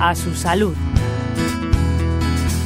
a su salud.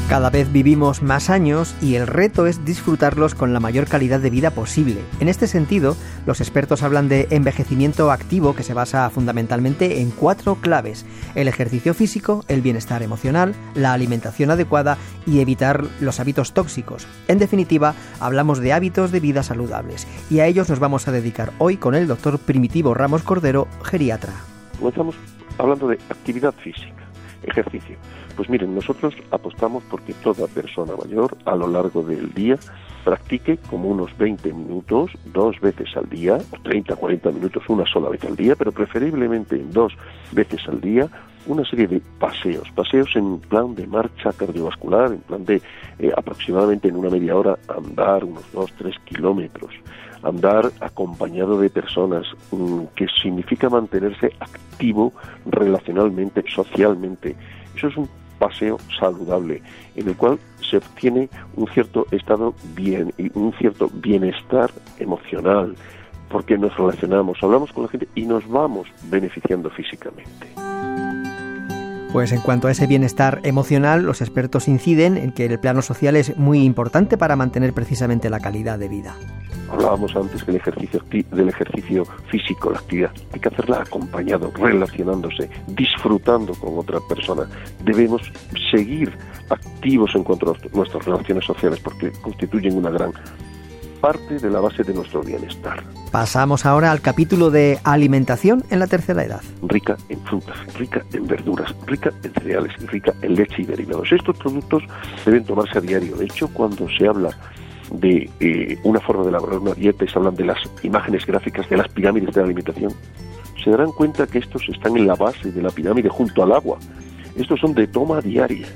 Cada vez vivimos más años y el reto es disfrutarlos con la mayor calidad de vida posible. En este sentido, los expertos hablan de envejecimiento activo que se basa fundamentalmente en cuatro claves. El ejercicio físico, el bienestar emocional, la alimentación adecuada y evitar los hábitos tóxicos. En definitiva, hablamos de hábitos de vida saludables y a ellos nos vamos a dedicar hoy con el doctor Primitivo Ramos Cordero, geriatra. Comenzamos hablando de actividad física, ejercicio. Pues miren, nosotros apostamos porque toda persona mayor a lo largo del día practique como unos 20 minutos dos veces al día, o 30, 40 minutos una sola vez al día, pero preferiblemente dos veces al día, una serie de paseos, paseos en plan de marcha cardiovascular, en plan de eh, aproximadamente en una media hora andar unos 2, 3 kilómetros, andar acompañado de personas, mm, que significa mantenerse activo relacionalmente, socialmente. Eso es un paseo saludable en el cual se obtiene un cierto estado bien un cierto bienestar emocional porque nos relacionamos, hablamos con la gente y nos vamos beneficiando físicamente. Pues en cuanto a ese bienestar emocional, los expertos inciden en que el plano social es muy importante para mantener precisamente la calidad de vida. Hablábamos antes del ejercicio, del ejercicio físico, la actividad. Hay que hacerla acompañado, relacionándose, disfrutando con otra persona. Debemos seguir activos en cuanto a nuestras relaciones sociales porque constituyen una gran parte de la base de nuestro bienestar. Pasamos ahora al capítulo de alimentación en la tercera edad. Rica en frutas, rica en verduras, rica en cereales, rica en leche y derivados. Estos productos deben tomarse a diario. De hecho, cuando se habla de eh, una forma de elaborar una dieta y se hablan de las imágenes gráficas de las pirámides de la alimentación, se darán cuenta que estos están en la base de la pirámide junto al agua. Estos son de toma diaria.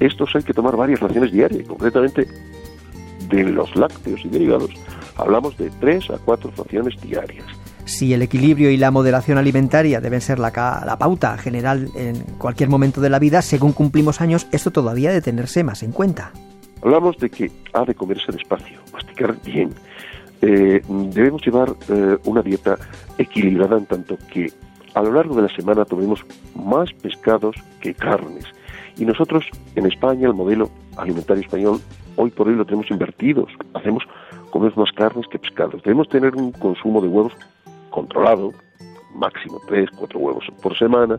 Estos hay que tomar varias raciones diarias, concretamente de los lácteos y derivados. Hablamos de tres a cuatro raciones diarias. Si el equilibrio y la moderación alimentaria deben ser la, la, pauta general en cualquier momento de la vida, según cumplimos años, esto todavía de tenerse más en cuenta. Hablamos de que ha de comerse despacio, masticar bien. Eh, debemos llevar eh, una dieta equilibrada en tanto que a lo largo de la semana tomemos más pescados que carnes. Y nosotros en España, el modelo alimentario español, hoy por hoy lo tenemos invertidos. Hacemos, comemos más carnes que pescados. Debemos tener un consumo de huevos controlado, máximo tres, cuatro huevos por semana.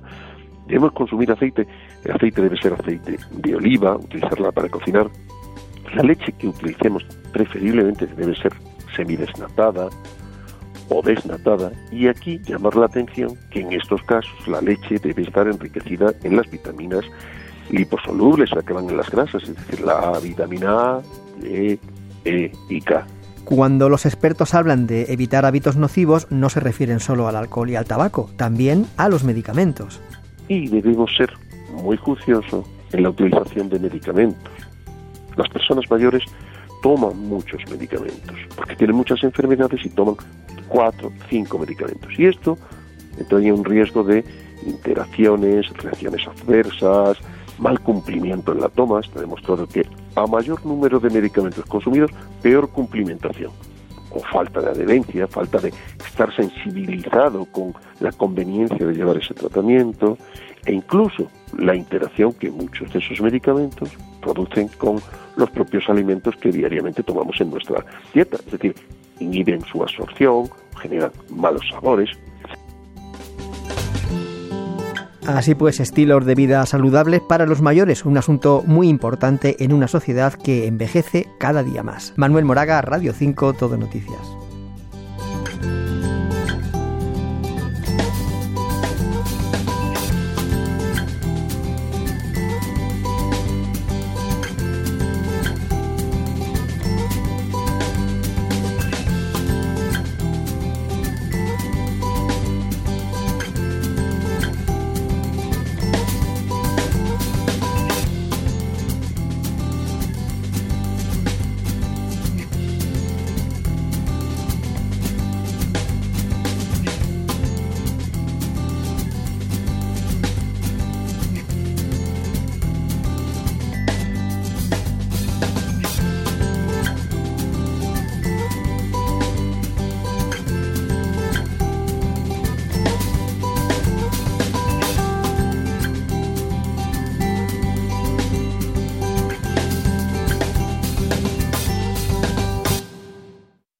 Debemos consumir aceite. El aceite debe ser aceite de oliva, utilizarla para cocinar la leche que utilicemos preferiblemente debe ser semidesnatada o desnatada y aquí llamar la atención que en estos casos la leche debe estar enriquecida en las vitaminas liposolubles, la que van en las grasas, es decir, la vitamina A, E, E y K. Cuando los expertos hablan de evitar hábitos nocivos, no se refieren solo al alcohol y al tabaco, también a los medicamentos. Y debemos ser muy juiciosos en la utilización de medicamentos. Las personas mayores toman muchos medicamentos, porque tienen muchas enfermedades y toman cuatro, cinco medicamentos. Y esto entraña un riesgo de interacciones, reacciones adversas, mal cumplimiento en la toma. Está demostrado que a mayor número de medicamentos consumidos, peor cumplimentación. O falta de adherencia, falta de estar sensibilizado con la conveniencia de llevar ese tratamiento, e incluso la interacción que muchos de esos medicamentos producen con los propios alimentos que diariamente tomamos en nuestra dieta. Es decir, inhiben su absorción, generan malos sabores. Así pues, estilos de vida saludables para los mayores, un asunto muy importante en una sociedad que envejece cada día más. Manuel Moraga, Radio 5, Todo Noticias.